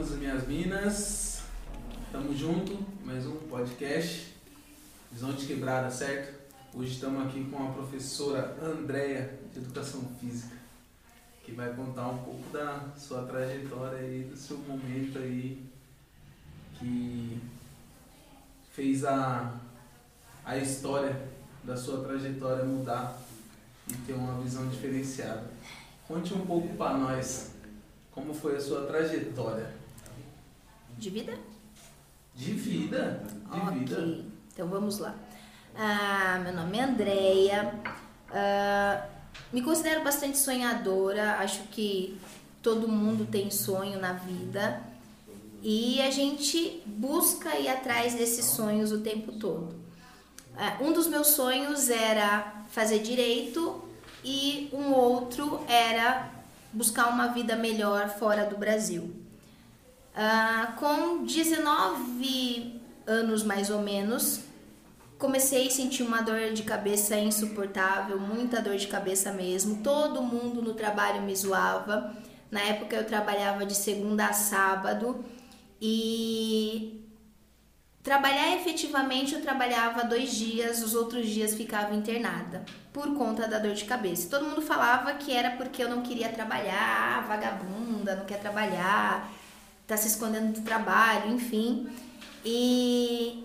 manos e minhas minas. Tamo junto, mais um podcast. Visão de quebrada, certo? Hoje estamos aqui com a professora Andréia de Educação Física, que vai contar um pouco da sua trajetória aí, do seu momento aí que fez a, a história da sua trajetória mudar e ter uma visão diferenciada. Conte um pouco para nós como foi a sua trajetória. De vida? De vida, de ok, vida. então vamos lá. Ah, meu nome é Andreia. Ah, me considero bastante sonhadora. Acho que todo mundo tem sonho na vida. E a gente busca ir atrás desses sonhos o tempo todo. Ah, um dos meus sonhos era fazer direito e um outro era buscar uma vida melhor fora do Brasil. Ah, com 19 anos mais ou menos, comecei a sentir uma dor de cabeça insuportável, muita dor de cabeça mesmo. Todo mundo no trabalho me zoava. Na época eu trabalhava de segunda a sábado e trabalhar efetivamente eu trabalhava dois dias, os outros dias ficava internada por conta da dor de cabeça. Todo mundo falava que era porque eu não queria trabalhar, vagabunda, não quer trabalhar, tá se escondendo do trabalho, enfim. E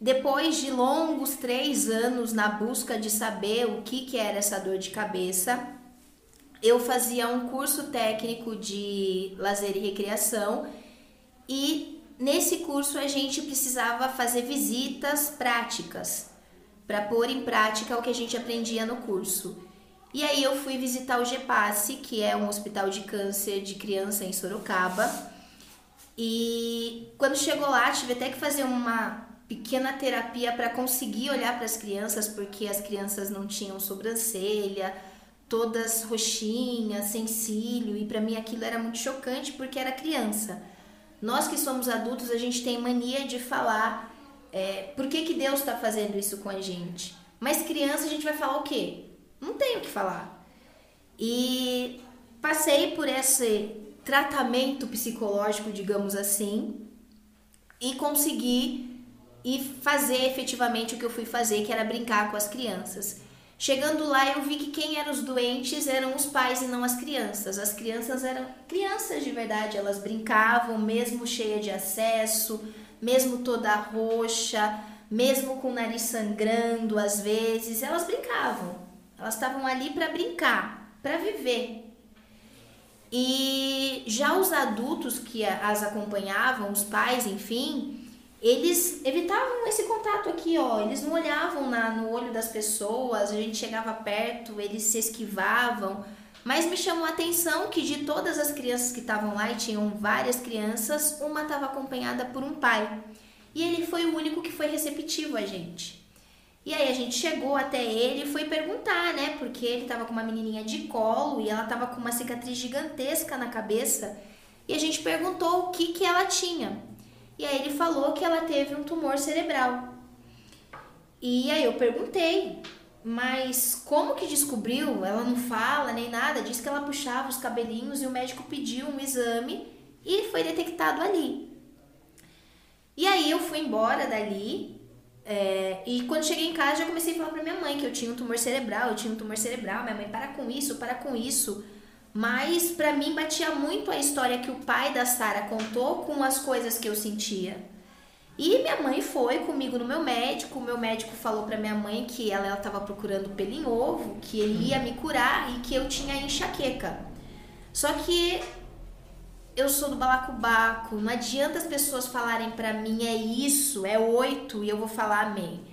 depois de longos três anos na busca de saber o que, que era essa dor de cabeça, eu fazia um curso técnico de lazer e recreação e nesse curso a gente precisava fazer visitas práticas para pôr em prática o que a gente aprendia no curso. E aí eu fui visitar o GEPASSE, que é um hospital de câncer de criança em Sorocaba. E quando chegou lá, tive até que fazer uma pequena terapia para conseguir olhar para as crianças, porque as crianças não tinham sobrancelha, todas roxinhas, sem cílio, e para mim aquilo era muito chocante porque era criança. Nós que somos adultos, a gente tem mania de falar é, por que, que Deus está fazendo isso com a gente? Mas criança a gente vai falar o quê? Não tem o que falar. E passei por esse tratamento psicológico, digamos assim, e consegui e fazer efetivamente o que eu fui fazer, que era brincar com as crianças. Chegando lá, eu vi que quem eram os doentes eram os pais e não as crianças. As crianças eram crianças de verdade, elas brincavam, mesmo cheia de acesso, mesmo toda roxa, mesmo com o nariz sangrando às vezes, elas brincavam. Elas estavam ali para brincar, para viver. E já os adultos que as acompanhavam, os pais, enfim, eles evitavam esse contato aqui, ó. Eles não olhavam na, no olho das pessoas, a gente chegava perto, eles se esquivavam. Mas me chamou a atenção que de todas as crianças que estavam lá, e tinham várias crianças, uma estava acompanhada por um pai. E ele foi o único que foi receptivo a gente. E aí a gente chegou até ele e foi perguntar, né? Porque ele estava com uma menininha de colo e ela estava com uma cicatriz gigantesca na cabeça. E a gente perguntou o que, que ela tinha. E aí ele falou que ela teve um tumor cerebral. E aí eu perguntei, mas como que descobriu? Ela não fala nem nada, diz que ela puxava os cabelinhos e o médico pediu um exame e foi detectado ali. E aí eu fui embora dali. É, e quando cheguei em casa já comecei a falar pra minha mãe que eu tinha um tumor cerebral, eu tinha um tumor cerebral, minha mãe, para com isso, para com isso. Mas para mim batia muito a história que o pai da Sara contou com as coisas que eu sentia. E minha mãe foi comigo no meu médico. O meu médico falou para minha mãe que ela estava procurando pelo em ovo, que ele ia me curar e que eu tinha enxaqueca. Só que eu sou do balacobaco. Não adianta as pessoas falarem para mim é isso, é oito e eu vou falar amém.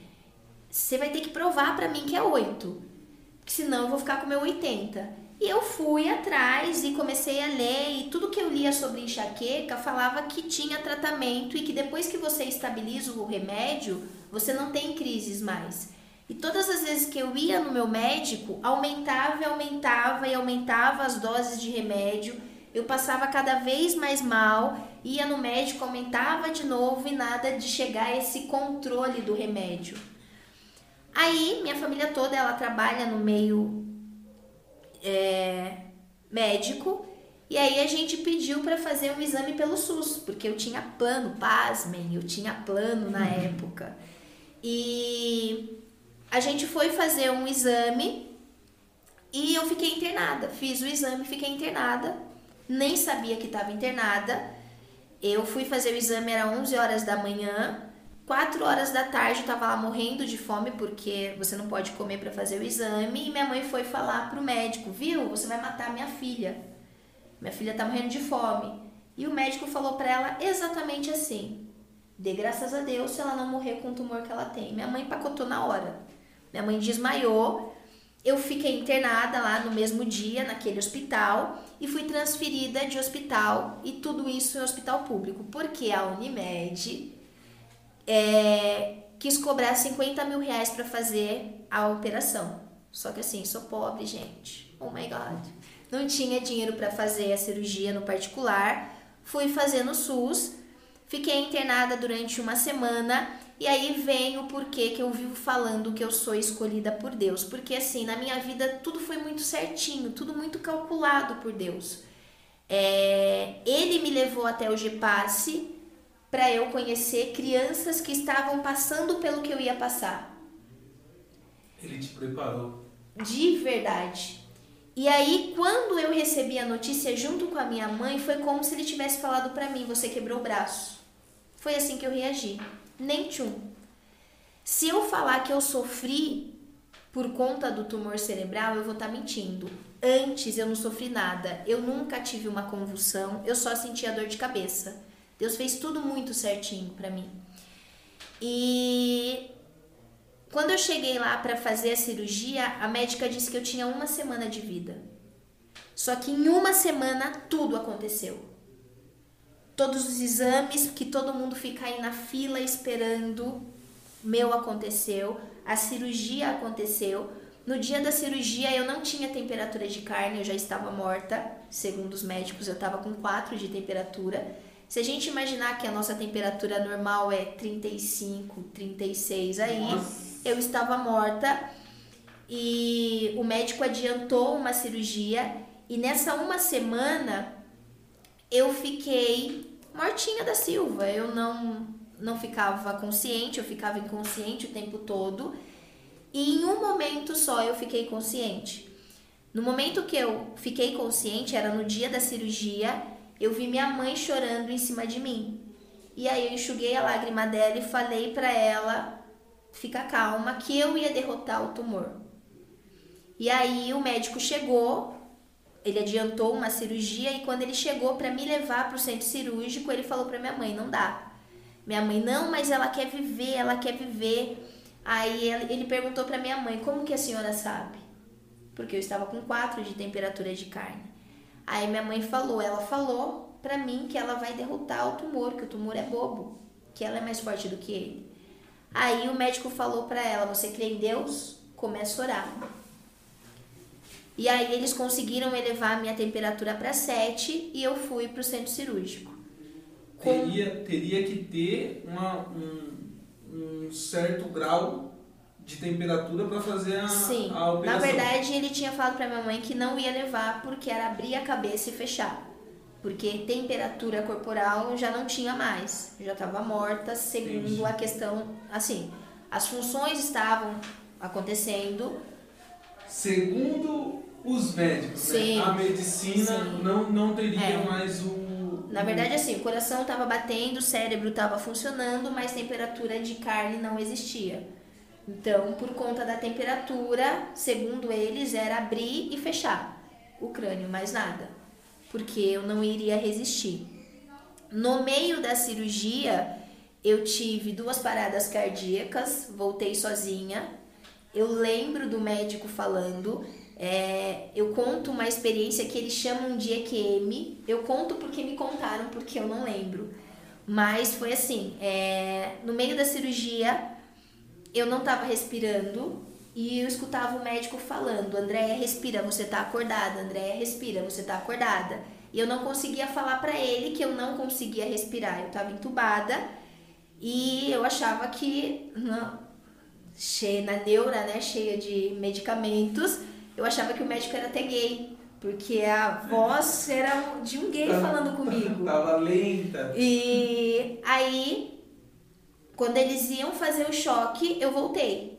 Você vai ter que provar para mim que é oito, senão eu vou ficar com meu 80. E eu fui atrás e comecei a ler, e tudo que eu lia sobre enxaqueca falava que tinha tratamento e que depois que você estabiliza o remédio, você não tem crises mais. E todas as vezes que eu ia no meu médico, aumentava e aumentava e aumentava as doses de remédio. Eu passava cada vez mais mal, ia no médico, aumentava de novo e nada de chegar a esse controle do remédio. Aí, minha família toda, ela trabalha no meio é, médico E aí a gente pediu para fazer um exame pelo SUS, porque eu tinha plano, pasmem, eu tinha plano na uhum. época. E a gente foi fazer um exame e eu fiquei internada. Fiz o exame, fiquei internada. Nem sabia que estava internada. Eu fui fazer o exame, era 11 horas da manhã. 4 horas da tarde eu tava lá morrendo de fome porque você não pode comer para fazer o exame e minha mãe foi falar pro médico, viu? Você vai matar minha filha. Minha filha tá morrendo de fome. E o médico falou para ela exatamente assim: "Dê graças a Deus se ela não morrer com o tumor que ela tem". Minha mãe pacotou na hora. Minha mãe desmaiou. Eu fiquei internada lá no mesmo dia naquele hospital e fui transferida de hospital e tudo isso em hospital público, porque a Unimed é, quis cobrar 50 mil reais para fazer a operação. Só que assim, sou pobre, gente. Oh my god. Não tinha dinheiro para fazer a cirurgia no particular. Fui fazer no SUS. Fiquei internada durante uma semana. E aí vem o porquê que eu vivo falando que eu sou escolhida por Deus. Porque assim, na minha vida tudo foi muito certinho, tudo muito calculado por Deus. É, ele me levou até o GPASSE para eu conhecer crianças que estavam passando pelo que eu ia passar. Ele te preparou. De verdade. E aí, quando eu recebi a notícia junto com a minha mãe, foi como se ele tivesse falado para mim: você quebrou o braço. Foi assim que eu reagi. Nem tchum. Se eu falar que eu sofri por conta do tumor cerebral, eu vou estar tá mentindo. Antes eu não sofri nada. Eu nunca tive uma convulsão, eu só sentia dor de cabeça. Deus fez tudo muito certinho para mim. E quando eu cheguei lá para fazer a cirurgia, a médica disse que eu tinha uma semana de vida. Só que em uma semana tudo aconteceu. Todos os exames que todo mundo fica aí na fila esperando, meu aconteceu, a cirurgia aconteceu. No dia da cirurgia eu não tinha temperatura de carne, eu já estava morta. Segundo os médicos, eu estava com 4 de temperatura. Se a gente imaginar que a nossa temperatura normal é 35, 36 aí, nossa. eu estava morta e o médico adiantou uma cirurgia e nessa uma semana eu fiquei mortinha da Silva. Eu não não ficava consciente, eu ficava inconsciente o tempo todo. E em um momento só eu fiquei consciente. No momento que eu fiquei consciente, era no dia da cirurgia, eu vi minha mãe chorando em cima de mim. E aí eu enxuguei a lágrima dela e falei para ela ficar calma que eu ia derrotar o tumor. E aí o médico chegou, ele adiantou uma cirurgia e quando ele chegou para me levar para o centro cirúrgico, ele falou para minha mãe, não dá. Minha mãe, não, mas ela quer viver, ela quer viver. Aí ele perguntou para minha mãe, como que a senhora sabe? Porque eu estava com 4 de temperatura de carne. Aí minha mãe falou, ela falou pra mim que ela vai derrotar o tumor, que o tumor é bobo, que ela é mais forte do que ele. Aí o médico falou pra ela, você crê em Deus? Começa a orar. E aí eles conseguiram elevar a minha temperatura para 7 e eu fui pro centro cirúrgico. Teria, teria que ter uma, um, um certo grau de temperatura para fazer a, Sim. a operação. Na verdade, ele tinha falado para minha mãe que não ia levar porque era abrir a cabeça e fechar. Porque temperatura corporal já não tinha mais, já estava morta, segundo Entendi. a questão, assim, as funções estavam acontecendo. Segundo os médicos, né? Sim. né? a medicina não, não teria é. mais o. Na verdade, assim, o coração estava batendo, o cérebro estava funcionando, mas temperatura de carne não existia. Então, por conta da temperatura, segundo eles, era abrir e fechar o crânio, mais nada, porque eu não iria resistir. No meio da cirurgia, eu tive duas paradas cardíacas, voltei sozinha. Eu lembro do médico falando, é, eu conto uma experiência que eles chamam de EQM. Eu conto porque me contaram, porque eu não lembro. Mas foi assim: é, no meio da cirurgia, eu não estava respirando e eu escutava o médico falando: Andréia, respira, você está acordada. Andréia, respira, você está acordada. E eu não conseguia falar para ele que eu não conseguia respirar. Eu estava entubada e eu achava que, não, cheia na neura, né, cheia de medicamentos, eu achava que o médico era até gay, Porque a voz era de um gay falando comigo. Tava lenta. E aí, quando eles iam fazer o choque, eu voltei.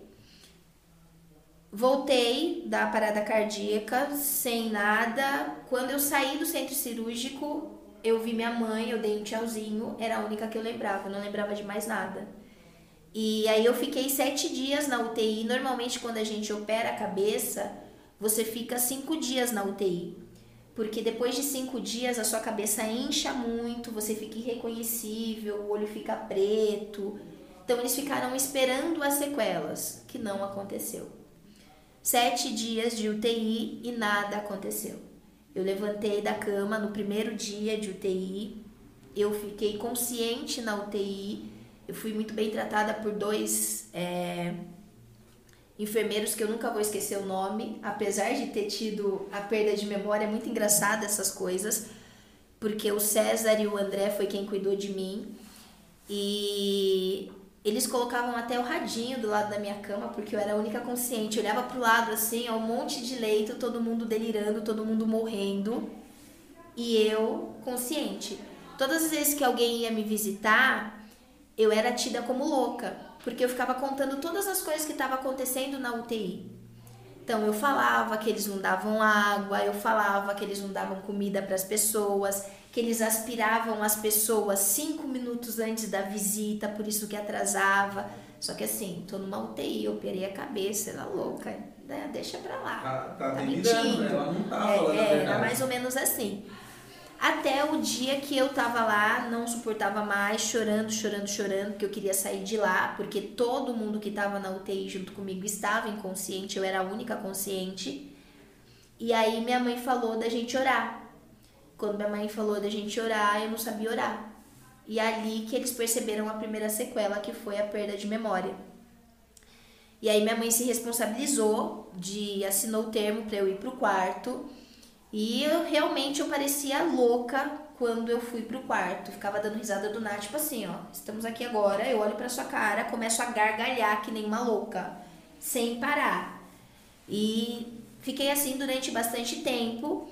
Voltei da parada cardíaca, sem nada. Quando eu saí do centro cirúrgico, eu vi minha mãe, eu dei um tchauzinho, era a única que eu lembrava, eu não lembrava de mais nada. E aí eu fiquei sete dias na UTI. Normalmente, quando a gente opera a cabeça, você fica cinco dias na UTI. Porque depois de cinco dias a sua cabeça incha muito, você fica irreconhecível, o olho fica preto. Então eles ficaram esperando as sequelas, que não aconteceu. Sete dias de UTI e nada aconteceu. Eu levantei da cama no primeiro dia de UTI, eu fiquei consciente na UTI, eu fui muito bem tratada por dois é, enfermeiros que eu nunca vou esquecer o nome, apesar de ter tido a perda de memória, é muito engraçado essas coisas, porque o César e o André foi quem cuidou de mim. E eles colocavam até o radinho do lado da minha cama, porque eu era a única consciente. Eu olhava pro lado assim, ó, um monte de leito, todo mundo delirando, todo mundo morrendo, e eu consciente. Todas as vezes que alguém ia me visitar, eu era tida como louca, porque eu ficava contando todas as coisas que estavam acontecendo na UTI. Então eu falava que eles não davam água, eu falava que eles não davam comida para as pessoas, que eles aspiravam as pessoas cinco minutos antes da visita, por isso que atrasava. Só que assim, tô numa UTI, eu operei a cabeça, era louca, né? deixa pra lá. Tá, tá, tá mentindo. Né? Ela não tá é, falando é, a. Era mais ou menos assim. Até o dia que eu tava lá, não suportava mais, chorando, chorando, chorando, que eu queria sair de lá, porque todo mundo que tava na UTI junto comigo estava inconsciente, eu era a única consciente. E aí minha mãe falou da gente orar. Quando minha mãe falou da gente orar, eu não sabia orar. E ali que eles perceberam a primeira sequela, que foi a perda de memória. E aí minha mãe se responsabilizou de assinou o termo para eu ir pro quarto. E eu realmente eu parecia louca quando eu fui pro quarto. Ficava dando risada do nada, tipo assim, ó, estamos aqui agora, eu olho para sua cara, começo a gargalhar que nem uma louca, sem parar. E fiquei assim durante bastante tempo.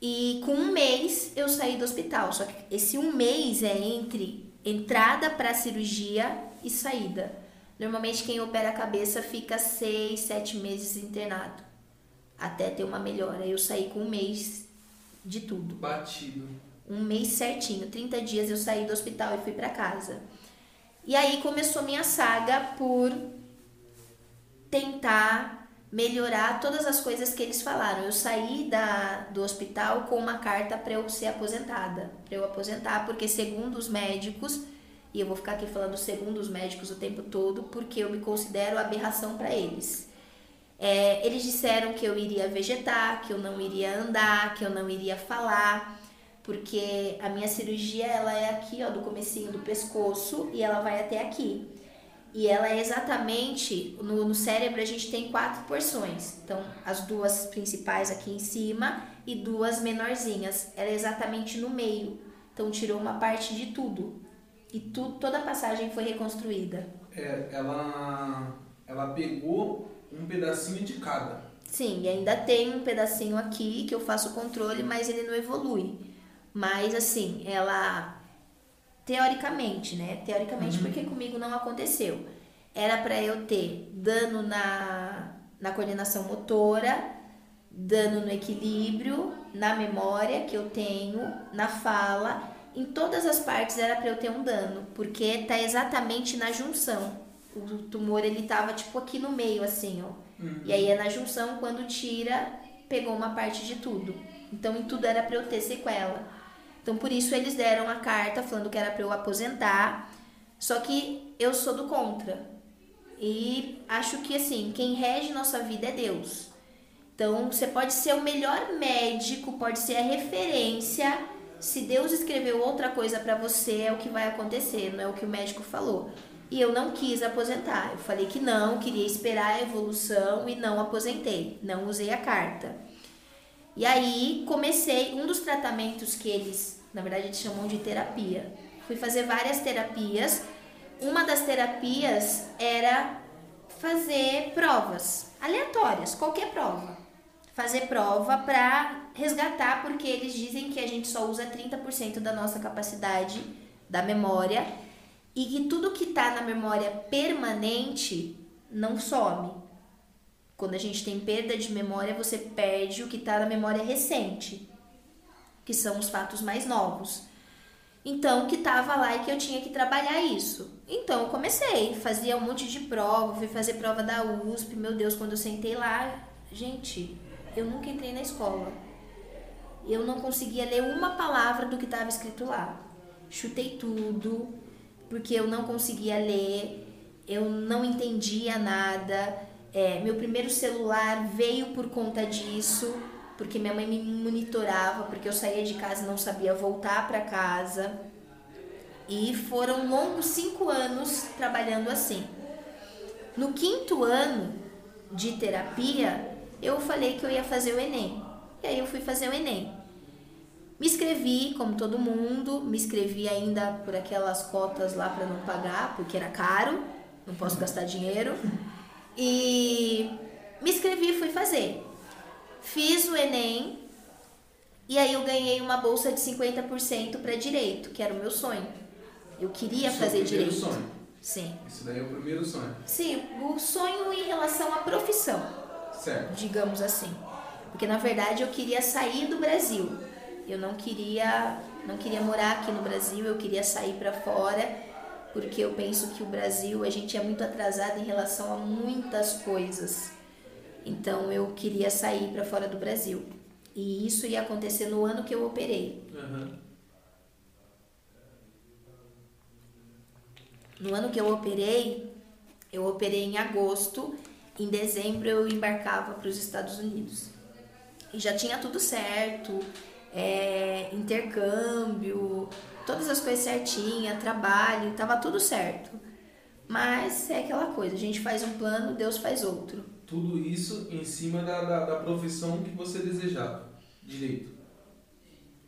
E com um mês eu saí do hospital. Só que esse um mês é entre entrada para cirurgia e saída. Normalmente quem opera a cabeça fica seis, sete meses internado até ter uma melhora. Eu saí com um mês de tudo. Batido. Um mês certinho, 30 dias eu saí do hospital e fui para casa. E aí começou minha saga por tentar melhorar todas as coisas que eles falaram. Eu saí da, do hospital com uma carta para eu ser aposentada, para eu aposentar, porque segundo os médicos, e eu vou ficar aqui falando segundo os médicos o tempo todo, porque eu me considero aberração para eles. É, eles disseram que eu iria vegetar, que eu não iria andar, que eu não iria falar, porque a minha cirurgia ela é aqui, ó, do comecinho do pescoço e ela vai até aqui. E ela é exatamente no, no cérebro a gente tem quatro porções. Então, as duas principais aqui em cima e duas menorzinhas. Ela é exatamente no meio. Então, tirou uma parte de tudo. E tu, toda a passagem foi reconstruída. É, ela, ela pegou um pedacinho de cada. Sim, e ainda tem um pedacinho aqui que eu faço o controle, mas ele não evolui. Mas assim, ela teoricamente, né? Teoricamente, Uhum. porque comigo não aconteceu. Era para eu ter dano na, na coordenação motora, dano no equilíbrio, na memória que eu tenho, na fala, em todas as partes era para eu ter um dano, porque tá exatamente na junção. O tumor ele tava tipo aqui no meio assim, ó. Uhum. E aí é na junção quando tira, pegou uma parte de tudo. Então em tudo era para eu ter sequela. Então por isso eles deram a carta falando que era para eu aposentar. Só que eu sou do contra. E acho que assim, quem rege nossa vida é Deus. Então você pode ser o melhor médico, pode ser a referência. Se Deus escreveu outra coisa para você, é o que vai acontecer, não é o que o médico falou. E eu não quis aposentar. Eu falei que não, queria esperar a evolução e não aposentei. Não usei a carta. E aí comecei um dos tratamentos que eles, na verdade, eles chamam de terapia. Fui fazer várias terapias. Uma das terapias era fazer provas aleatórias, qualquer prova. fazer prova para resgatar, porque eles dizem que a gente só usa 30% da nossa capacidade da memória e que tudo que está na memória permanente não some. Quando a gente tem perda de memória, você perde o que está na memória recente, que são os fatos mais novos. Então, que estava lá e que eu tinha que trabalhar isso. Então, eu comecei, fazia um monte de prova, fui fazer prova da USP. Meu Deus, quando eu sentei lá, gente, eu nunca entrei na escola. Eu não conseguia ler uma palavra do que estava escrito lá. Chutei tudo, porque eu não conseguia ler, eu não entendia nada. É, meu primeiro celular veio por conta disso, porque minha mãe me monitorava, porque eu saía de casa e não sabia voltar para casa. E foram longos cinco anos trabalhando assim. No quinto ano de terapia, eu falei que eu ia fazer o Enem. E aí eu fui fazer o Enem. Me inscrevi, como todo mundo, me inscrevi ainda por aquelas cotas lá para não pagar, porque era caro, não posso gastar dinheiro. E me inscrevi e fui fazer. Fiz o Enem e aí eu ganhei uma bolsa de 50% para direito, que era o meu sonho. Eu queria Seu fazer primeiro direito. sonho. Sim. Esse daí é o primeiro sonho. Sim, o sonho em relação à profissão, Certo. digamos assim. Porque na verdade eu queria sair do Brasil. Eu não queria, não queria morar aqui no Brasil, eu queria sair para fora, porque eu penso que o Brasil, a gente é muito atrasado em relação a muitas coisas. Então eu queria sair para fora do Brasil. E isso ia acontecer no ano que eu operei. Aham. No ano que eu operei, eu operei em agosto, em dezembro eu embarcava para os Estados Unidos. E já tinha tudo certo, é, intercâmbio, todas as coisas certinhas, trabalho, tava tudo certo. Mas é aquela coisa, a gente faz um plano, Deus faz outro. Tudo isso em cima da, da, da profissão que você desejava. Direito.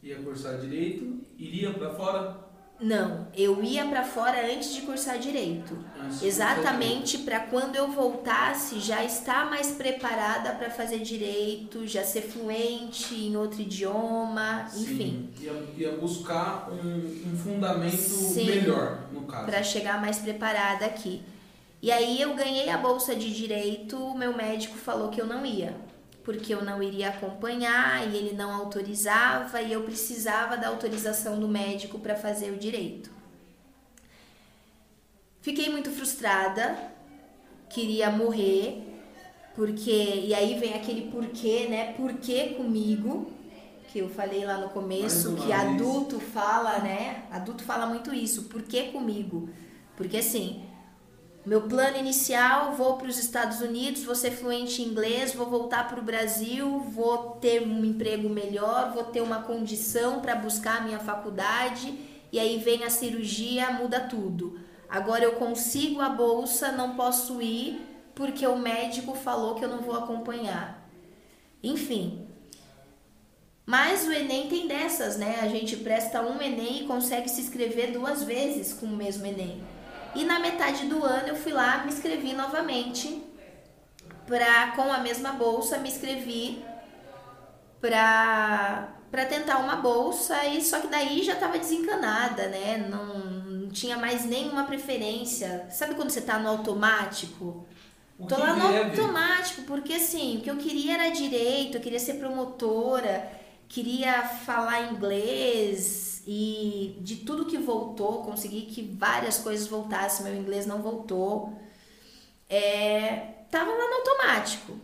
Ia cursar direito, iria para fora. Não, eu ia para fora antes de cursar direito. antes Exatamente para quando eu voltasse já estar mais preparada para fazer direito, já ser fluente em outro idioma, Sim, enfim, Ia, ia buscar um, um fundamento Sim. melhor, no caso. para chegar mais preparada aqui. E aí eu ganhei a bolsa de direito, o meu médico falou que eu não ia, porque eu não iria acompanhar e ele não autorizava e eu precisava da autorização do médico para fazer o direito. Fiquei muito frustrada, queria morrer, porque e aí vem aquele porquê, né? Porquê comigo? Que eu falei lá no começo, que adulto fala, né? Adulto fala muito isso, por que comigo? Porque assim, meu plano inicial, vou para os Estados Unidos, vou ser fluente em inglês, vou voltar para o Brasil, vou ter um emprego melhor, vou ter uma condição para buscar a minha faculdade, e aí vem a cirurgia, muda tudo. Agora eu consigo a bolsa, não posso ir porque o médico falou que eu não vou acompanhar. Enfim. Mas o Enem tem dessas, né? A gente presta um Enem e consegue se inscrever duas vezes com o mesmo Enem. E na metade do ano eu fui lá, me inscrevi novamente pra, com a mesma bolsa, me inscrevi pra, pra tentar uma bolsa, e só que daí já tava desencanada, né? Não, não tinha mais nenhuma preferência. Sabe quando você tá no automático? O Tô lá no automático, porque assim, o que eu queria era direito, eu queria ser promotora, queria falar inglês e de tudo que voltou, consegui que várias coisas voltassem, meu inglês não voltou. É, tava lá no automático.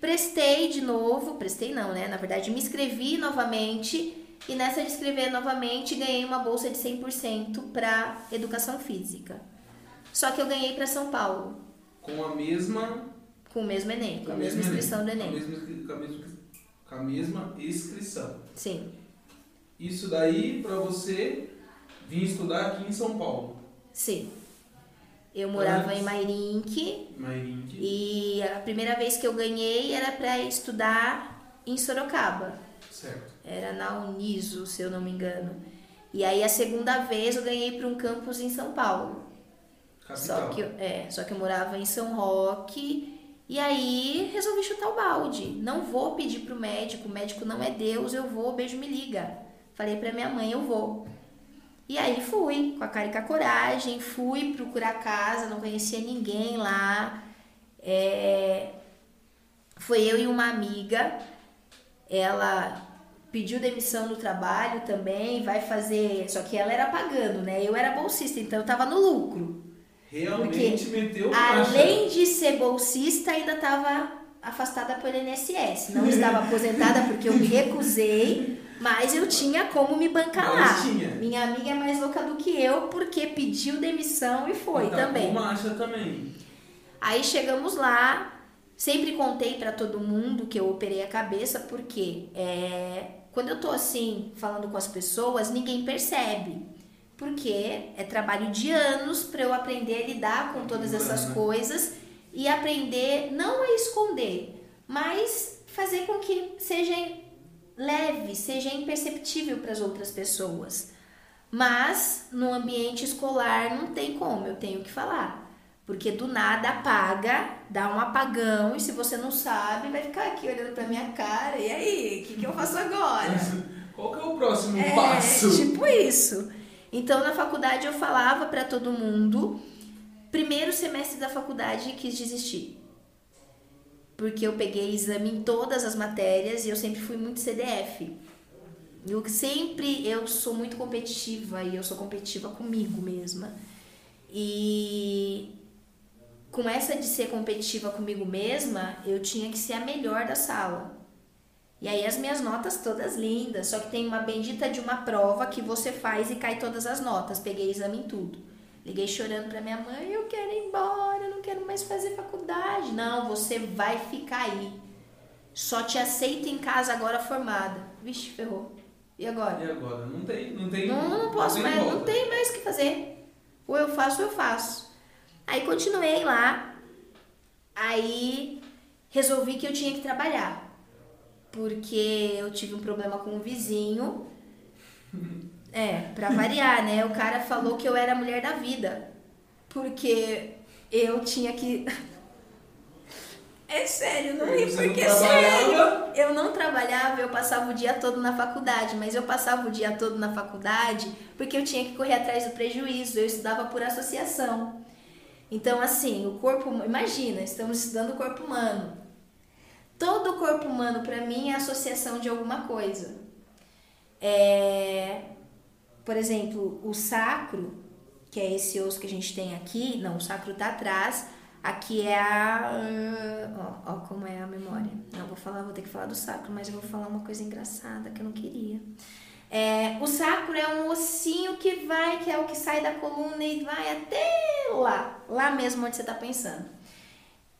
Prestei de novo, prestei não, né? Na verdade, me inscrevi novamente e nessa de escrever novamente ganhei uma bolsa de 100% para educação física. Só que eu ganhei para São Paulo. Com a mesma. Com o mesmo Enem, com a mesma mesmo inscrição do Com a Enem. mesma, com a mesma, com a mesma inscrição. Sim, Isso daí para você vir estudar aqui em São Paulo. sim. Eu morava Antes. em Mairink Mairink. e a primeira vez que eu ganhei era para estudar em Sorocaba. Certo. Era na Uniso, se eu não me engano. E aí a segunda vez eu ganhei para um campus em São Paulo. Capital. Só que, é, só que eu morava em São Roque E aí resolvi chutar o balde. Não vou pedir pro médico, o médico não é Deus, eu vou, beijo me liga. Falei pra minha mãe, eu vou. E aí fui, com a cara e com a coragem, fui procurar casa, não conhecia ninguém lá. É... Foi eu e uma amiga, ela pediu demissão no trabalho também, vai fazer. Só que ela era pagando, né? Eu era bolsista, então eu tava no lucro. Realmente Porque, meteu Além de ser bolsista, ainda estava afastada pelo INSS. Não estava aposentada porque eu me recusei, mas eu tinha como me bancar lá. Minha amiga é mais louca do que eu porque pediu demissão e foi tá também. Marcha também. Aí chegamos lá, sempre contei para todo mundo que eu operei a cabeça porque é, quando eu tô assim falando com as pessoas, ninguém percebe porque é trabalho de anos para eu aprender a lidar com todas essas coisas e aprender não a esconder, mas fazer com que seja leve, seja imperceptível para as outras pessoas. Mas no ambiente escolar não tem como, eu tenho que falar. Porque do nada apaga, dá um apagão e se você não sabe, vai ficar aqui olhando pra minha cara. E aí, o que, que eu faço agora? Qual que é o próximo é, passo? Tipo isso. Então, na faculdade eu falava para todo mundo. Primeiro semestre da faculdade quis desistir. Porque eu peguei exame em todas as matérias e eu sempre fui muito CDF. Eu sempre eu sou muito competitiva e eu sou competitiva comigo mesma. E com essa de ser competitiva comigo mesma, eu tinha que ser a melhor da sala. E aí as minhas notas todas lindas, só que tem uma bendita de uma prova que você faz e cai todas as notas. Peguei exame em tudo. Liguei chorando para minha mãe, eu quero ir embora, eu não quero mais fazer faculdade. Não, você vai ficar aí. Só te aceito em casa agora formada. Vixe, ferrou. E agora? E agora? Não tem, não tem. Não, não posso não mais, volta. não tem mais o que fazer. Ou eu faço ou eu faço. Aí continuei lá. Aí resolvi que eu tinha que trabalhar porque eu tive um problema com um vizinho. É, pra variar, né? O cara falou que eu era a mulher da vida. Porque eu tinha que. É sério, não ri porque é sério. Eu não trabalhava, eu passava o dia todo na faculdade, mas eu passava o dia todo na faculdade porque eu tinha que correr atrás do prejuízo, eu estudava por associação. Então, assim, o corpo. Imagina, estamos estudando o corpo humano. Todo o corpo humano, para mim, é associação de alguma coisa. É, por exemplo, o sacro, que é esse osso que a gente tem aqui, não, o sacro tá atrás, aqui é a. Ó, ó, como é a memória. Não, vou falar, vou ter que falar do sacro, mas eu vou falar uma coisa engraçada que eu não queria. É, o sacro é um ossinho que vai, que é o que sai da coluna e vai até lá, lá mesmo onde você está pensando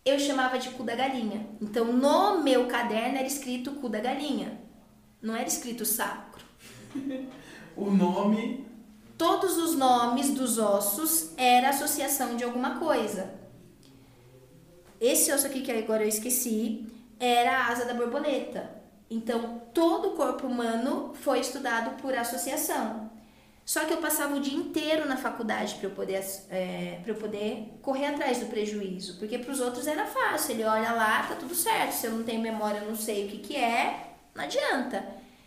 eu chamava de cu da galinha. Então, no meu caderno era escrito cu da galinha. Não era escrito sacro. o nome. Todos os nomes dos ossos era associação de alguma coisa. Esse osso aqui que agora eu esqueci era a asa da borboleta. Então, todo o corpo humano foi estudado por associação. Só que eu passava o dia inteiro na faculdade para eu poder é, eu poder correr atrás do prejuízo, porque para os outros era fácil. Ele olha lá, tá tudo certo. Se eu não tenho memória, eu não sei o que que é, não adianta.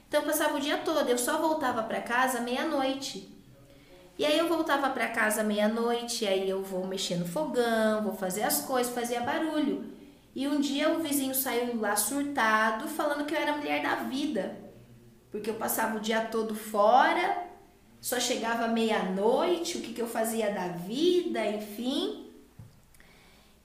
Então eu passava o dia todo. Eu só voltava para casa meia-noite. E aí eu voltava para casa meia-noite, aí eu vou mexer no fogão, vou fazer as coisas, fazia barulho. E um dia o vizinho saiu lá surtado, falando que eu era mulher da vida, porque eu passava o dia todo fora só chegava meia-noite, o que, que eu fazia da vida, enfim.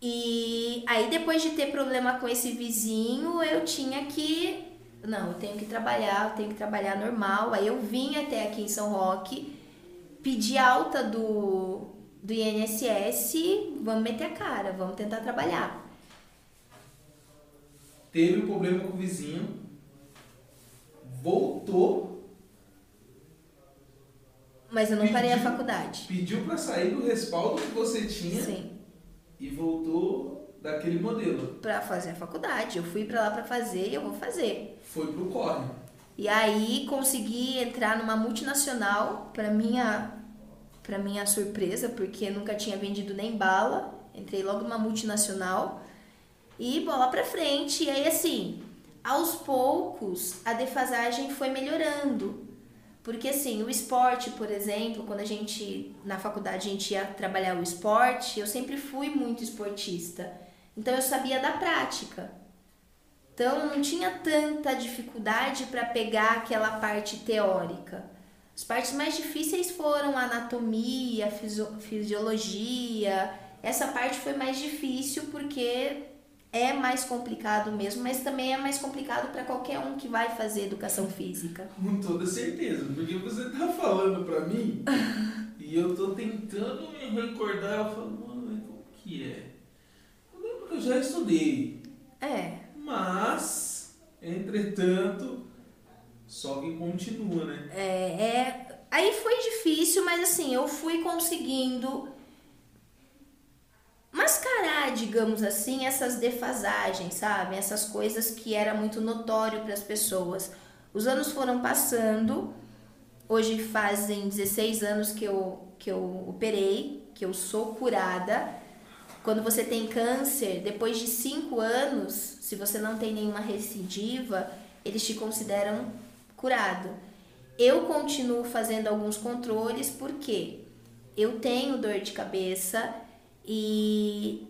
E aí, depois de ter problema com esse vizinho, eu tinha que. Não, eu tenho que trabalhar, eu tenho que trabalhar normal. Aí eu vim até aqui em São Roque, pedi alta do, do INSS, vamos meter a cara, vamos tentar trabalhar. Teve um problema com o vizinho, voltou mas eu não pediu, parei a faculdade. Pediu para sair do respaldo que você tinha. Sim. E voltou daquele modelo. Para fazer a faculdade. Eu fui para lá para fazer e eu vou fazer. Foi pro corre. E aí consegui entrar numa multinacional, para minha para minha surpresa, porque nunca tinha vendido nem bala. Entrei logo numa multinacional. e bola pra frente. E aí, assim, aos poucos, a defasagem foi melhorando. Porque, assim, o esporte, por exemplo, quando a gente, na faculdade, a gente ia trabalhar o esporte, eu sempre fui muito esportista. Então, eu sabia da prática. Então, não tinha tanta dificuldade para pegar aquela parte teórica. As partes mais difíceis foram a anatomia, a fisiologia. Essa parte foi mais difícil porque é mais complicado mesmo, mas também é mais complicado para qualquer um que vai fazer educação física. Com toda certeza, porque você tá falando para mim e eu tô tentando me recordar, eu falo, mano, como que é? Eu já estudei. É. Mas, entretanto, só que continua, né? É, é. Aí foi difícil, mas assim, eu fui conseguindo mascarar, digamos assim, essas defasagens, sabe? Essas coisas que era muito notório para as pessoas. Os anos foram passando. Hoje fazem 16 anos que eu que eu operei, que eu sou curada. Quando você tem câncer, depois de 5 anos, se você não tem nenhuma recidiva, eles te consideram curado. Eu continuo fazendo alguns controles porque eu tenho dor de cabeça, e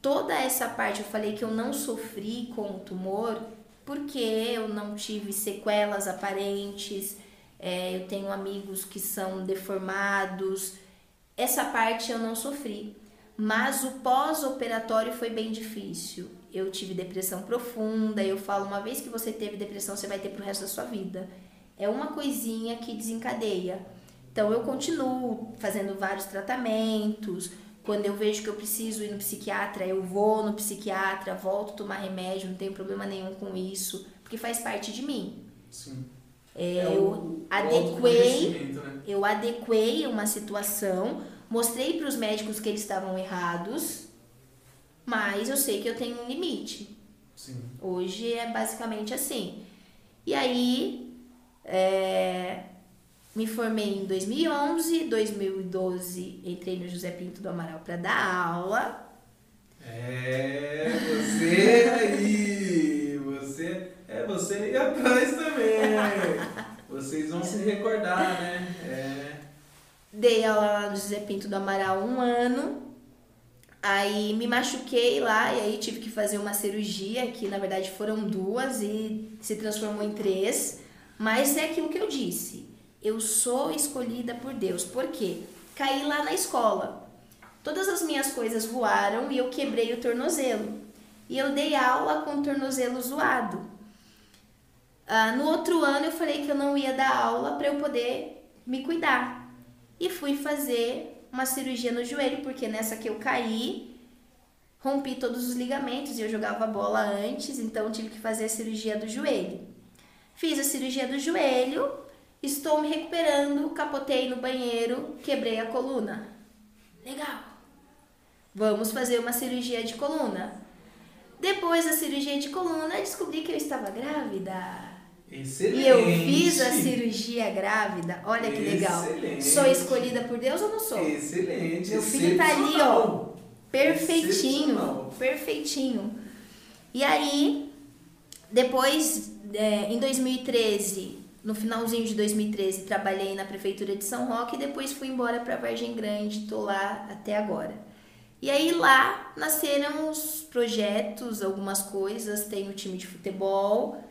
toda essa parte, eu falei que eu não sofri com o tumor porque eu não tive sequelas aparentes, é, eu tenho amigos que são deformados. Essa parte eu não sofri, mas o pós-operatório foi bem difícil. Eu tive depressão profunda, eu falo, uma vez que você teve depressão, você vai ter pro resto da sua vida. É uma coisinha que desencadeia. Então eu continuo fazendo vários tratamentos, quando eu vejo que eu preciso ir no psiquiatra, eu vou no psiquiatra, volto a tomar remédio, não tenho problema nenhum com isso, porque faz parte de mim. Sim. É, é eu o, adequei, né? eu adequei uma situação, mostrei para os médicos que eles estavam errados, mas eu sei que eu tenho um limite. Sim. Hoje é basicamente assim. E aí, é, me formei em 2011, 2012 entrei no José Pinto do Amaral para dar aula. É, você aí, você é você aí atrás também. Vocês vão se recordar, né? É. Dei aula lá no José Pinto do Amaral um ano. Aí me machuquei lá e aí tive que fazer uma cirurgia, que na verdade foram duas e se transformou em três. Mas é aquilo que eu disse eu sou escolhida por Deus. Por quê? Caí lá na escola. Todas as minhas coisas voaram e eu quebrei o tornozelo. E eu dei aula com o tornozelo zoado. Ah, no outro ano eu falei que eu não ia dar aula para eu poder me cuidar. E fui fazer uma cirurgia no joelho, porque nessa que eu caí, rompi todos os ligamentos e eu jogava bola antes, então tive que fazer a cirurgia do joelho. Fiz a cirurgia do joelho, Estou me recuperando, capotei no banheiro, quebrei a coluna. Legal. Vamos fazer uma cirurgia de coluna. Depois da cirurgia de coluna, descobri que eu estava grávida. Excelente. E eu fiz a cirurgia grávida. Olha que legal. Excelente. Sou escolhida por Deus ou não sou? Excelente. Meu filho tá ali, ó. Perfeitinho. Perfeitinho. E aí, depois, é, em 2013, no finalzinho de 2013 trabalhei na prefeitura de São Roque e depois fui embora para Vargem Grande, tô lá até agora. E aí lá nasceram os projetos, algumas coisas, tem o time de futebol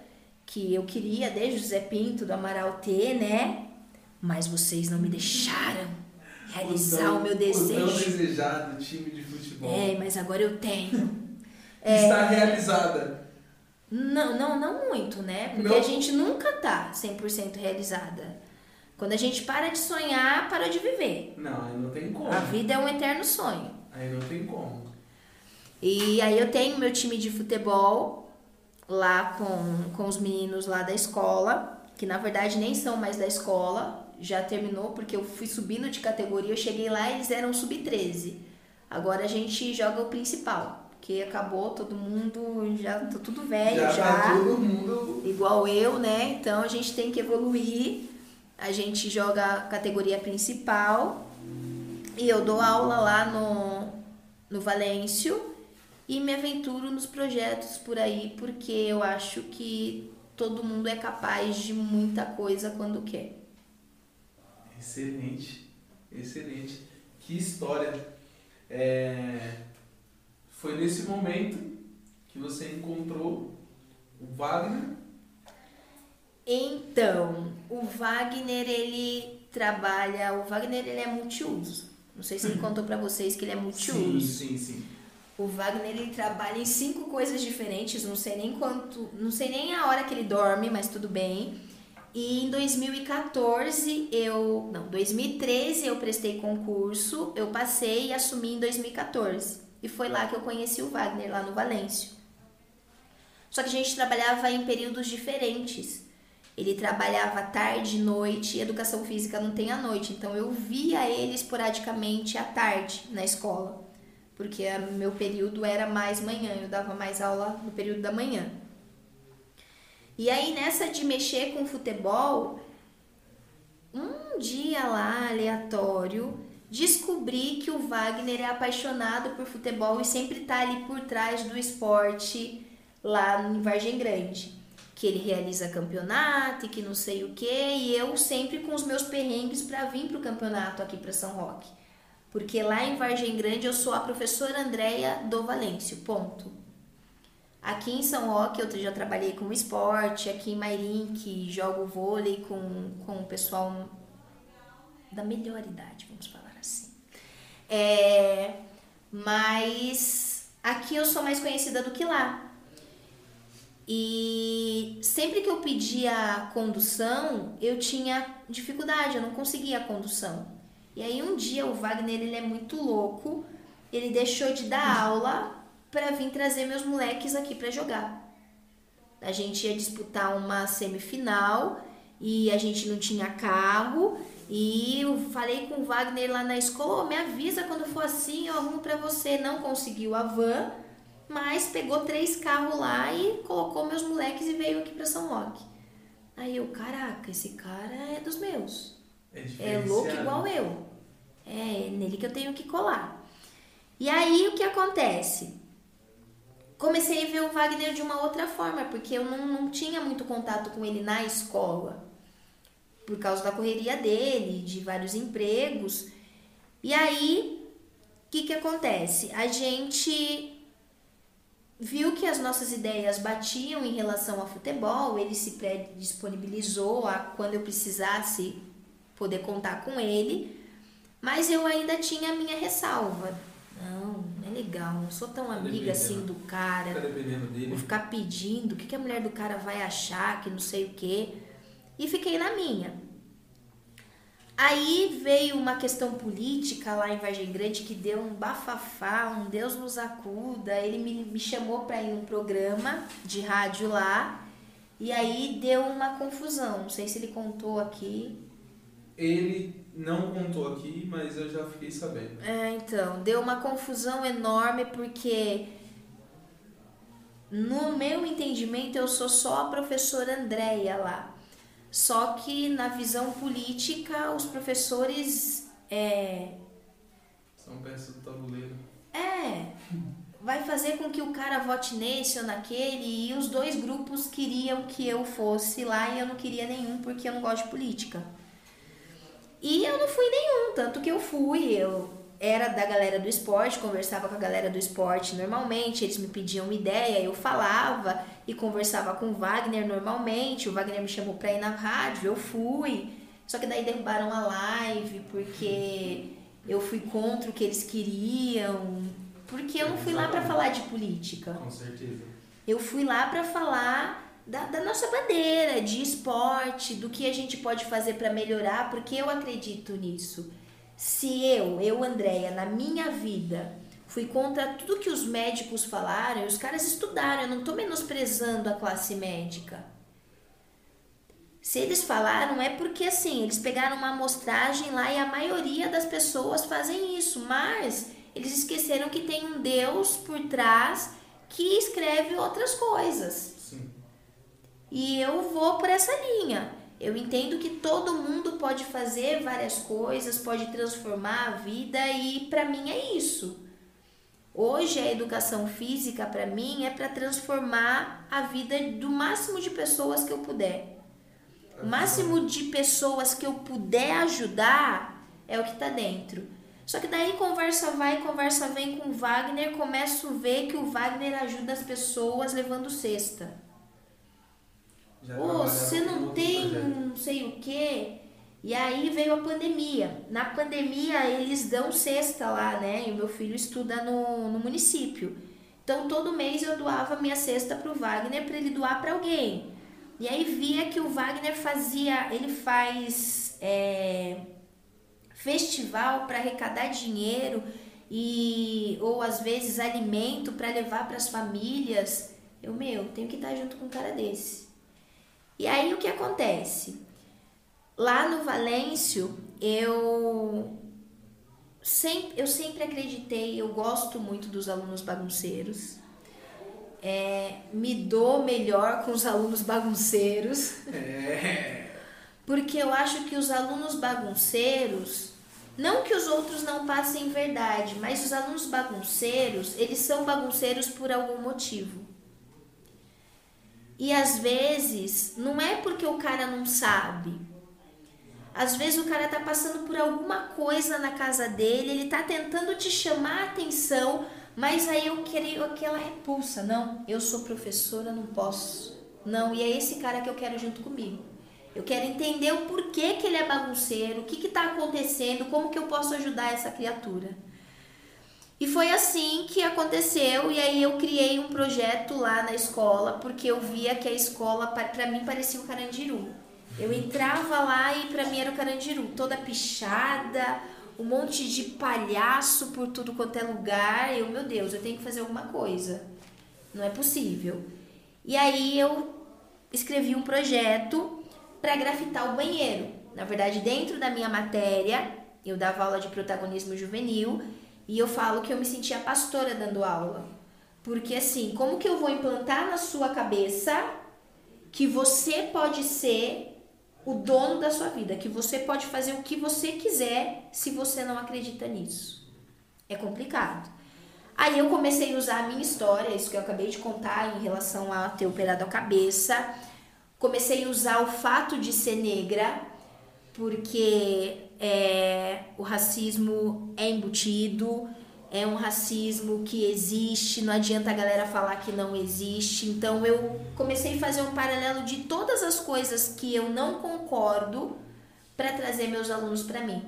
que eu queria desde José Pinto do Amaral T, né? Mas vocês não me deixaram realizar o, meu desejo. O tão desejado time de futebol. É, mas agora eu tenho. Está é, realizada. Não, não, não muito, né? Porque não. a gente nunca tá 100% realizada. Quando a gente para de sonhar, para de viver. Não, aí não tem como. A vida é um eterno sonho. Aí não tem como. E aí eu tenho meu time de futebol lá com, com os meninos lá da escola, que na verdade nem são mais da escola, já terminou porque eu fui subindo de categoria, eu cheguei lá e eles eram sub-13. Agora a gente joga o principal que acabou todo mundo, já tá tudo velho já. já tá todo mundo... Igual eu, né? Então a gente tem que evoluir. A gente joga a categoria principal e eu dou aula lá no, no Valêncio e me aventuro nos projetos por aí, porque eu acho que todo mundo é capaz de muita coisa quando quer. Excelente, excelente. Que história. É... Foi nesse momento que você encontrou o Wagner? Então, o Wagner, ele trabalha... O Wagner, ele é multiuso. Não sei se ele contou para vocês que ele é multiuso. Sim, sim, sim. O Wagner ele trabalha em cinco coisas diferentes, não sei nem quanto, não sei nem a hora que ele dorme, mas tudo bem. E em 2014 eu, não, 2013 eu prestei concurso, eu passei e assumi em 2014. E foi lá que eu conheci o Wagner lá no Valêncio. Só que a gente trabalhava em períodos diferentes. Ele trabalhava tarde, noite, educação física não tem à noite, então eu via ele esporadicamente à tarde na escola porque meu período era mais manhã, eu dava mais aula no período da manhã. E aí nessa de mexer com futebol, um dia lá aleatório, descobri que o Wagner é apaixonado por futebol e sempre tá ali por trás do esporte lá em Vargem Grande. Que ele realiza campeonato e que não sei o que, e eu sempre com os meus perrengues para vir pro campeonato aqui para São Roque. Porque lá em Vargem Grande eu sou a professora Andréia do Valêncio, ponto. Aqui em São Roque eu já trabalhei com esporte, aqui em Mairink jogo vôlei com, com o pessoal da melhor idade, vamos falar assim. É, mas aqui eu sou mais conhecida do que lá. E sempre que eu pedia condução, eu tinha dificuldade, eu não conseguia a condução. E aí um dia o Wagner, ele é muito louco, ele deixou de dar aula para vir trazer meus moleques aqui para jogar. A gente ia disputar uma semifinal e a gente não tinha carro e eu falei com o Wagner lá na escola, oh, me avisa quando for assim, eu arrumo para você. Não conseguiu a van, mas pegou três carros lá e colocou meus moleques e veio aqui para São Roque. Aí eu, caraca, esse cara é dos meus. É, é louco igual eu. É nele que eu tenho que colar. E aí o que acontece? Comecei a ver o Wagner de uma outra forma, porque eu não, não tinha muito contato com ele na escola. Por causa da correria dele, de vários empregos. E aí, o que, que acontece? A gente viu que as nossas ideias batiam em relação ao futebol, ele se predisponibilizou a quando eu precisasse poder contar com ele, mas eu ainda tinha a minha ressalva. Não, não é legal, não sou tão tá amiga assim do cara. Tá dele. Vou ficar pedindo o que, que a mulher do cara vai achar, que não sei o quê. E fiquei na minha. Aí veio uma questão política lá em Vargem Grande que deu um bafafá, um Deus nos acuda. Ele me, me chamou para ir num programa de rádio lá. E aí deu uma confusão. Não sei se ele contou aqui. Ele não contou aqui, mas eu já fiquei sabendo. É, então, deu uma confusão enorme porque no meu entendimento eu sou só a professora Andréia lá. Só que na visão política os professores é são peças do tabuleiro. É. Vai fazer com que o cara vote nesse ou naquele e os dois grupos queriam que eu fosse lá e eu não queria nenhum porque eu não gosto de política. E eu não fui nenhum, tanto que eu fui, eu era da galera do esporte, conversava com a galera do esporte normalmente, eles me pediam uma ideia, eu falava e conversava com o Wagner normalmente, o Wagner me chamou pra ir na rádio, eu fui. Só que daí derrubaram a live porque eu fui contra o que eles queriam, porque eu não fui lá para falar de política. Com certeza. Eu fui lá para falar da, da nossa bandeira, de esporte, do que a gente pode fazer para melhorar, porque eu acredito nisso. Se eu, eu, Andréia, na minha vida, fui contra tudo que os médicos falaram, os caras estudaram, eu não estou menosprezando a classe médica. Se eles falaram é porque assim, eles pegaram uma amostragem lá e a maioria das pessoas fazem isso, mas eles esqueceram que tem um Deus por trás que escreve outras coisas. E eu vou por essa linha. Eu entendo que todo mundo pode fazer várias coisas, pode transformar a vida e para mim é isso. Hoje a educação física para mim é para transformar a vida do máximo de pessoas que eu puder. O máximo de pessoas que eu puder ajudar é o que está dentro. Só que daí conversa vai, conversa vem com o Wagner, começo a ver que o Wagner ajuda as pessoas levando cesta. Ô, você não tem não sei o quê? E aí veio a pandemia. Na pandemia eles dão cesta lá, né? E o meu filho estuda no, no município. Então todo mês eu doava minha cesta pro Wagner para ele doar para alguém. E aí via que o Wagner fazia, ele faz é, festival para arrecadar dinheiro e ou às vezes alimento para levar para as famílias. Eu, meu, tenho que estar junto com um cara desse. E aí o que acontece? Lá no Valêncio, eu sempre, eu sempre acreditei, eu gosto muito dos alunos bagunceiros. É, me dou melhor com os alunos bagunceiros. É. Porque eu acho que os alunos bagunceiros não que os outros não passem verdade, mas os alunos bagunceiros, eles são bagunceiros por algum motivo. E às vezes, não é porque o cara não sabe. Às vezes o cara tá passando por alguma coisa na casa dele, ele tá tentando te chamar a atenção, mas aí eu queria aquela repulsa. Não, eu sou professora, não posso. Não, e é esse cara que eu quero junto comigo. Eu quero entender o porquê que ele é bagunceiro, o que está acontecendo, como que eu posso ajudar essa criatura. E foi assim que aconteceu, e aí eu criei um projeto lá na escola, porque eu via que a escola, para mim, parecia um carandiru. Eu entrava lá e para mim era o carandiru, toda pichada, um monte de palhaço por tudo quanto é lugar. Eu, meu Deus, eu tenho que fazer alguma coisa. Não é possível. E aí eu escrevi um projeto para grafitar o banheiro. Na verdade, dentro da minha matéria, eu dava aula de protagonismo juvenil e eu falo que eu me sentia pastora dando aula. Porque assim, como que eu vou implantar na sua cabeça que você pode ser o dono da sua vida, que você pode fazer o que você quiser se você não acredita nisso? É complicado. Aí eu comecei a usar a minha história, isso que eu acabei de contar em relação a ter operado a cabeça comecei a usar o fato de ser negra, porque é, o racismo é embutido, é um racismo que existe, não adianta a galera falar que não existe. Então eu comecei a fazer um paralelo de todas as coisas que eu não concordo para trazer meus alunos para mim.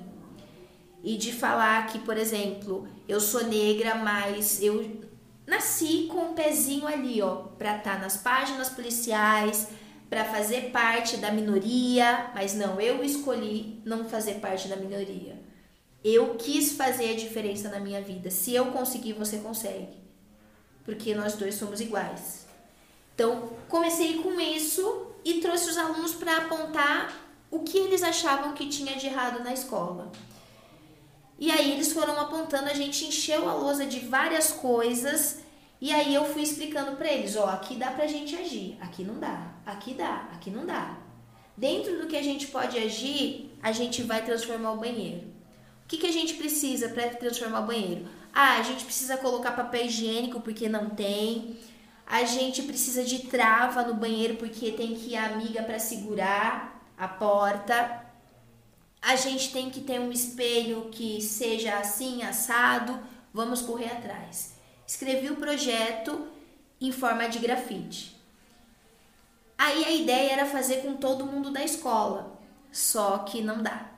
E de falar que, por exemplo, eu sou negra, mas eu nasci com um pezinho ali, ó, para estar tá nas páginas policiais, para fazer parte da minoria, mas não, eu escolhi não fazer parte da minoria. Eu quis fazer a diferença na minha vida. Se eu conseguir, você consegue. Porque nós dois somos iguais. Então, comecei com isso e trouxe os alunos para apontar o que eles achavam que tinha de errado na escola. E aí eles foram apontando, a gente encheu a lousa de várias coisas e aí eu fui explicando para eles, ó, aqui dá pra gente agir, aqui não dá, aqui dá, aqui não dá. Dentro do que a gente pode agir, a gente vai transformar o banheiro. O que, que a gente precisa para transformar o banheiro? Ah, a gente precisa colocar papel higiênico porque não tem. A gente precisa de trava no banheiro porque tem que ir a amiga para segurar a porta. A gente tem que ter um espelho que seja assim, assado. Vamos correr atrás escrevi o projeto em forma de grafite. Aí a ideia era fazer com todo mundo da escola, só que não dá.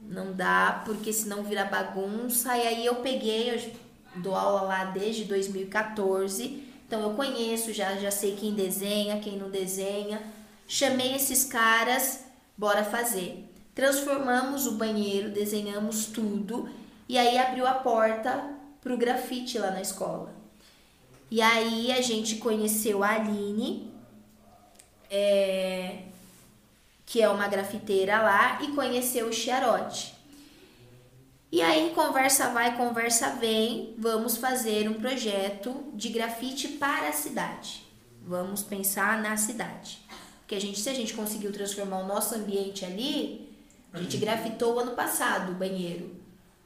Não dá porque senão vira bagunça. E aí eu peguei, eu dou aula lá desde 2014, então eu conheço, já, já sei quem desenha, quem não desenha. Chamei esses caras, bora fazer. Transformamos o banheiro, desenhamos tudo e aí abriu a porta pro grafite lá na escola. E aí a gente conheceu a Aline, é, que é uma grafiteira lá, e conheceu o Chiarote. E aí, conversa vai, conversa vem, vamos fazer um projeto de grafite para a cidade. Vamos pensar na cidade. Porque a gente, se a gente conseguiu transformar o nosso ambiente ali, a gente grafitou o ano passado o banheiro.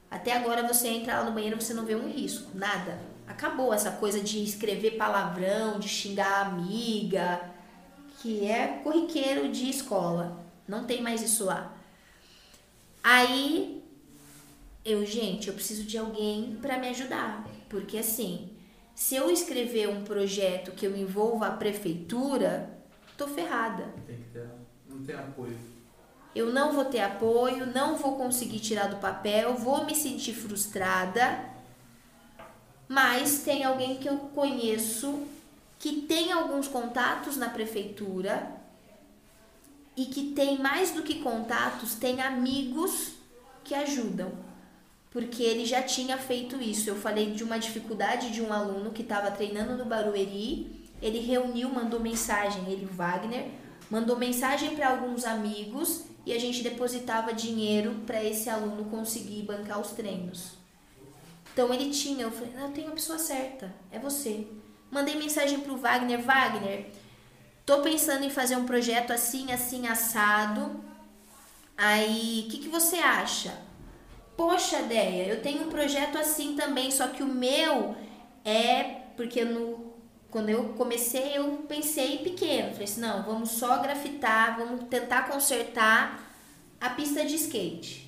Até agora você entra lá no banheiro, você não vê um risco, nada. Acabou essa coisa de escrever palavrão, de xingar a amiga, que é corriqueiro de escola. Não tem mais isso lá. Aí eu, gente, eu preciso de alguém para me ajudar, porque assim, se eu escrever um projeto que eu envolva a prefeitura, tô ferrada. Tem que ter, não tem apoio. Eu não vou ter apoio, não vou conseguir tirar do papel, vou me sentir frustrada. Mas tem alguém que eu conheço que tem alguns contatos na prefeitura e que tem mais do que contatos, tem amigos que ajudam. Porque ele já tinha feito isso. Eu falei de uma dificuldade de um aluno que estava treinando no Barueri, ele reuniu, mandou mensagem, ele Wagner, mandou mensagem para alguns amigos e a gente depositava dinheiro para esse aluno conseguir bancar os treinos. Então ele tinha, eu falei, eu tenho a pessoa certa, é você. Mandei mensagem pro Wagner, Wagner, tô pensando em fazer um projeto assim, assim, assado. Aí, o que, que você acha? Poxa, Deia, eu tenho um projeto assim também, só que o meu é porque no quando eu comecei, eu pensei pequeno. Falei assim, não, vamos só grafitar, vamos tentar consertar a pista de skate.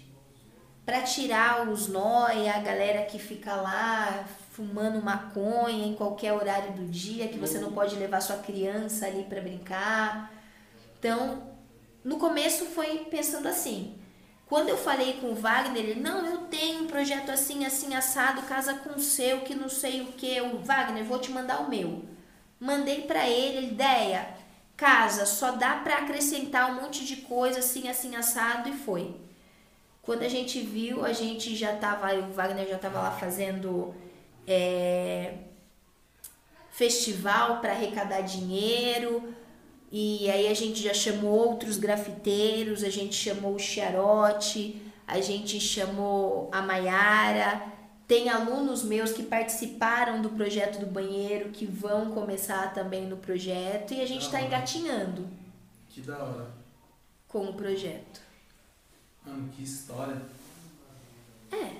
Para tirar os nó e a galera que fica lá fumando maconha em qualquer horário do dia, que você não pode levar sua criança ali para brincar. Então, no começo foi pensando assim. Quando eu falei com o Wagner, ele, não, eu tenho um projeto assim, assim, assado, casa com o seu, que não sei o que. O Wagner, vou te mandar o meu. Mandei para ele, ideia, casa, só dá para acrescentar um monte de coisa assim, assim, assado e foi. Quando a gente viu, a gente já tava, o Wagner já tava lá fazendo é, festival para arrecadar dinheiro. E aí a gente já chamou outros grafiteiros, a gente chamou o Chiarote, a gente chamou a Maiara. Tem alunos meus que participaram do projeto do banheiro, que vão começar também no projeto, e a gente está engatinhando. Que da hora. Com o projeto. Mano, que história. É.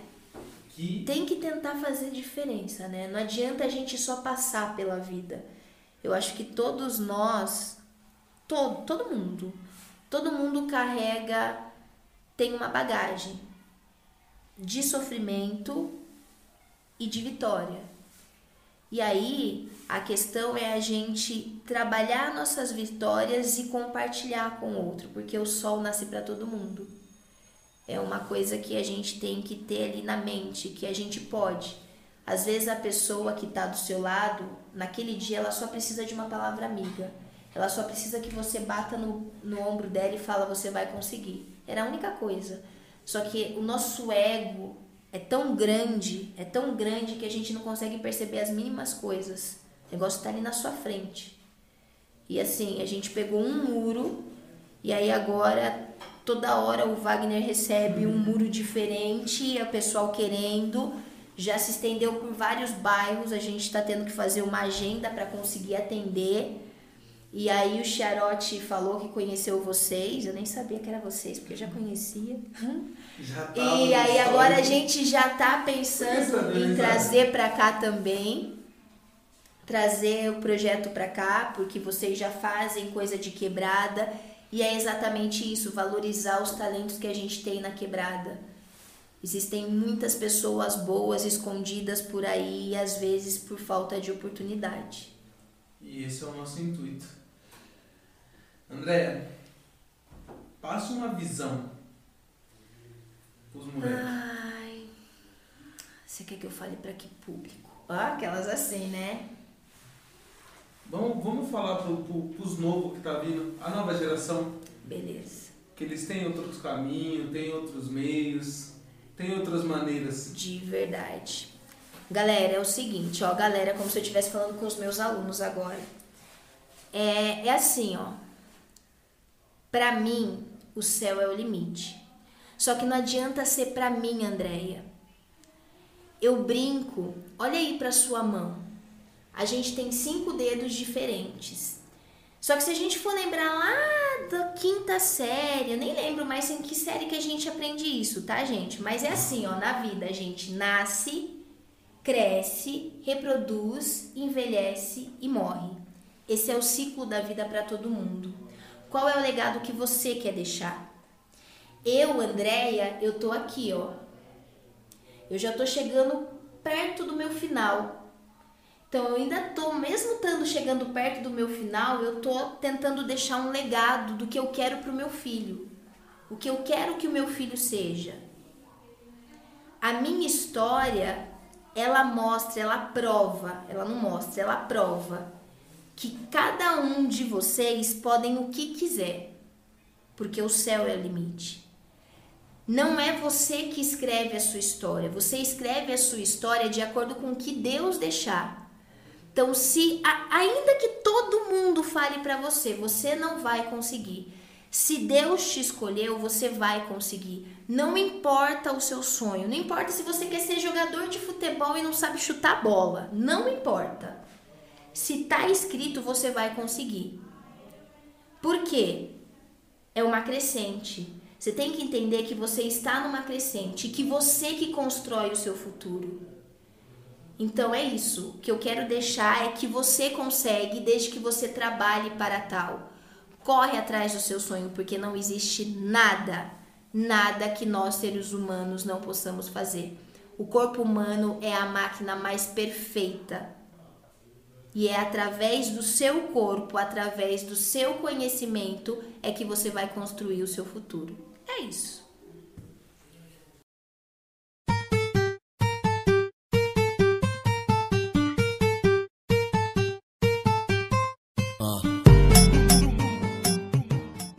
Que... Tem que tentar fazer diferença, né? Não adianta a gente só passar pela vida. Eu acho que todos nós, todo, todo mundo, todo mundo carrega, tem uma bagagem de sofrimento e de vitória. E aí, a questão é a gente trabalhar nossas vitórias e compartilhar com o outro, porque o sol nasce para todo mundo é uma coisa que a gente tem que ter ali na mente, que a gente pode. Às vezes a pessoa que está do seu lado, naquele dia, ela só precisa de uma palavra amiga. Ela só precisa que você bata no, no ombro dela e fala, você vai conseguir. Era a única coisa. Só que o nosso ego é tão grande, é tão grande que a gente não consegue perceber as mínimas coisas. O negócio está ali na sua frente. E assim, a gente pegou um muro e aí agora toda hora o Wagner recebe um muro diferente, o pessoal querendo, já se estendeu por vários bairros, a gente está tendo que fazer uma agenda para conseguir atender. E aí o Charote falou que conheceu vocês, eu nem sabia que era vocês, porque eu já conhecia. Já e aí agora a gente já está pensando em trazer para cá também, trazer o projeto para cá, porque vocês já fazem coisa de quebrada e é exatamente isso, valorizar os talentos que a gente tem na quebrada. Existem muitas pessoas boas escondidas por aí, às vezes por falta de oportunidade. E esse é o nosso intuito. André, passa uma visão os moleques. Ai, você quer que eu fale para que público? Ah, aquelas assim, né? Vamos, vamos falar para pro, os novos que tá vindo, a nova geração. Beleza. Que eles têm outros caminhos, têm outros meios, têm outras maneiras. De verdade. Galera, é o seguinte, ó, galera, como se eu estivesse falando com os meus alunos agora. É, é assim, ó. Pra mim, o céu é o limite. Só que não adianta ser pra mim, Andréia. Eu brinco, olha aí pra sua mão a gente tem cinco dedos diferentes. Só que se a gente for lembrar lá da quinta série, eu nem lembro mais em que série que a gente aprende isso, tá, gente? Mas é assim, ó, na vida a gente nasce cresce, reproduz, envelhece e morre. Esse é o ciclo da vida para todo mundo. Qual é o legado que você quer deixar? Eu, Andréia, eu tô aqui, ó. Eu já tô chegando perto do meu final. Então eu ainda tô, mesmo estando chegando perto do meu final, eu tô tentando deixar um legado do que eu quero pro meu filho. O que eu quero que o meu filho seja. A minha história, ela mostra, ela prova, ela não mostra, ela prova que cada um de vocês podem o que quiser, porque o céu é o limite. Não é você que escreve a sua história, você escreve a sua história de acordo com o que Deus deixar. Então, se ainda que todo mundo fale para você, você não vai conseguir. Se Deus te escolheu, você vai conseguir. Não importa o seu sonho, não importa se você quer ser jogador de futebol e não sabe chutar bola, não importa. Se tá escrito, você vai conseguir. Por quê? É uma crescente. Você tem que entender que você está numa crescente, que você que constrói o seu futuro. Então é isso. O que eu quero deixar é que você consegue desde que você trabalhe para tal. Corre atrás do seu sonho, porque não existe nada, nada que nós seres humanos não possamos fazer. O corpo humano é a máquina mais perfeita e é através do seu corpo, através do seu conhecimento, é que você vai construir o seu futuro. É isso.